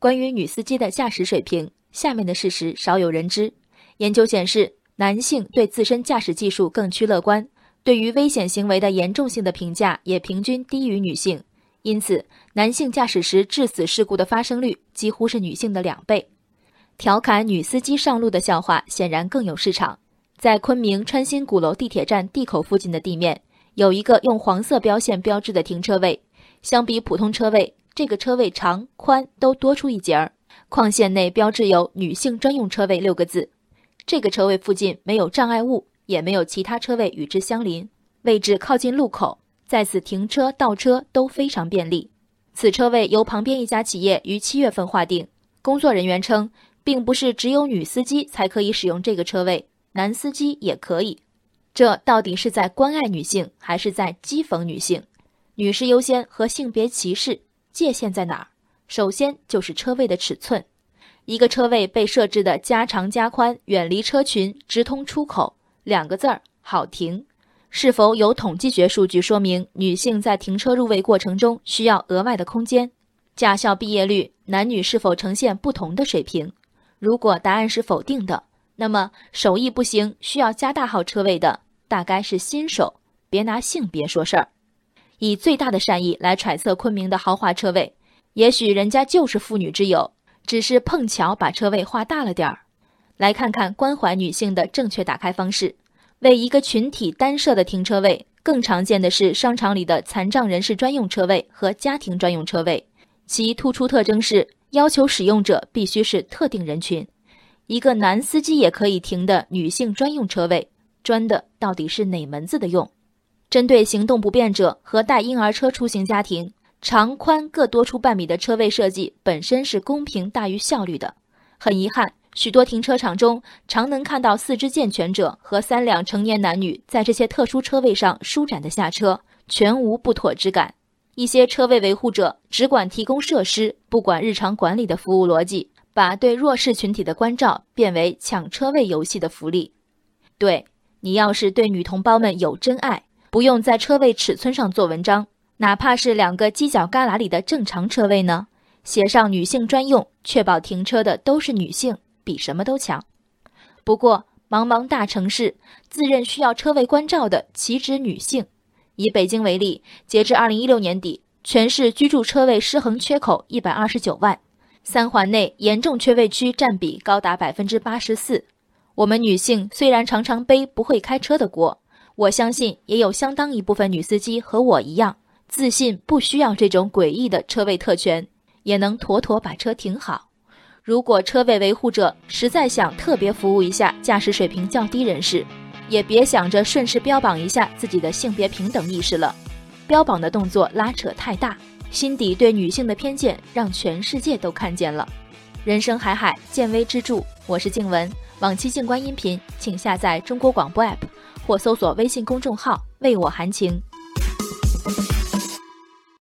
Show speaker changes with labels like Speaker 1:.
Speaker 1: 关于女司机的驾驶水平，下面的事实少有人知。研究显示，男性对自身驾驶技术更趋乐观，对于危险行为的严重性的评价也平均低于女性。因此，男性驾驶时致死事故的发生率几乎是女性的两倍。调侃女司机上路的笑话显然更有市场。在昆明川心鼓楼地铁站地口附近的地面，有一个用黄色标线标志的停车位。相比普通车位，这个车位长宽都多出一截儿。框线内标志有“女性专用车位”六个字。这个车位附近没有障碍物，也没有其他车位与之相邻，位置靠近路口。在此停车倒车都非常便利。此车位由旁边一家企业于七月份划定。工作人员称，并不是只有女司机才可以使用这个车位，男司机也可以。这到底是在关爱女性，还是在讥讽女性？女士优先和性别歧视界限在哪儿？首先就是车位的尺寸。一个车位被设置的加长加宽，远离车群，直通出口，两个字儿好停。是否有统计学数据说明女性在停车入位过程中需要额外的空间？驾校毕业率男女是否呈现不同的水平？如果答案是否定的，那么手艺不行需要加大号车位的大概是新手。别拿性别说事儿，以最大的善意来揣测昆明的豪华车位，也许人家就是妇女之友，只是碰巧把车位画大了点儿。来看看关怀女性的正确打开方式。为一个群体单设的停车位，更常见的是商场里的残障人士专用车位和家庭专用车位。其突出特征是要求使用者必须是特定人群。一个男司机也可以停的女性专用车位，专的到底是哪门子的用？针对行动不便者和带婴儿车出行家庭，长宽各多出半米的车位设计本身是公平大于效率的。很遗憾。许多停车场中，常能看到四肢健全者和三两成年男女在这些特殊车位上舒展的下车，全无不妥之感。一些车位维护者只管提供设施，不管日常管理的服务逻辑，把对弱势群体的关照变为抢车位游戏的福利。对你要是对女同胞们有真爱，不用在车位尺寸上做文章，哪怕是两个犄角旮旯里的正常车位呢，写上女性专用，确保停车的都是女性。比什么都强。不过，茫茫大城市，自认需要车位关照的岂止女性？以北京为例，截至二零一六年底，全市居住车位失衡缺口一百二十九万，三环内严重缺位区占比高达百分之八十四。我们女性虽然常常背不会开车的锅，我相信也有相当一部分女司机和我一样，自信不需要这种诡异的车位特权，也能妥妥把车停好。如果车位维护者实在想特别服务一下驾驶水平较低人士，也别想着顺势标榜一下自己的性别平等意识了。标榜的动作拉扯太大，心底对女性的偏见让全世界都看见了。人生海海，见微知著。我是静文，往期静观音频请下载中国广播 app 或搜索微信公众号为我含情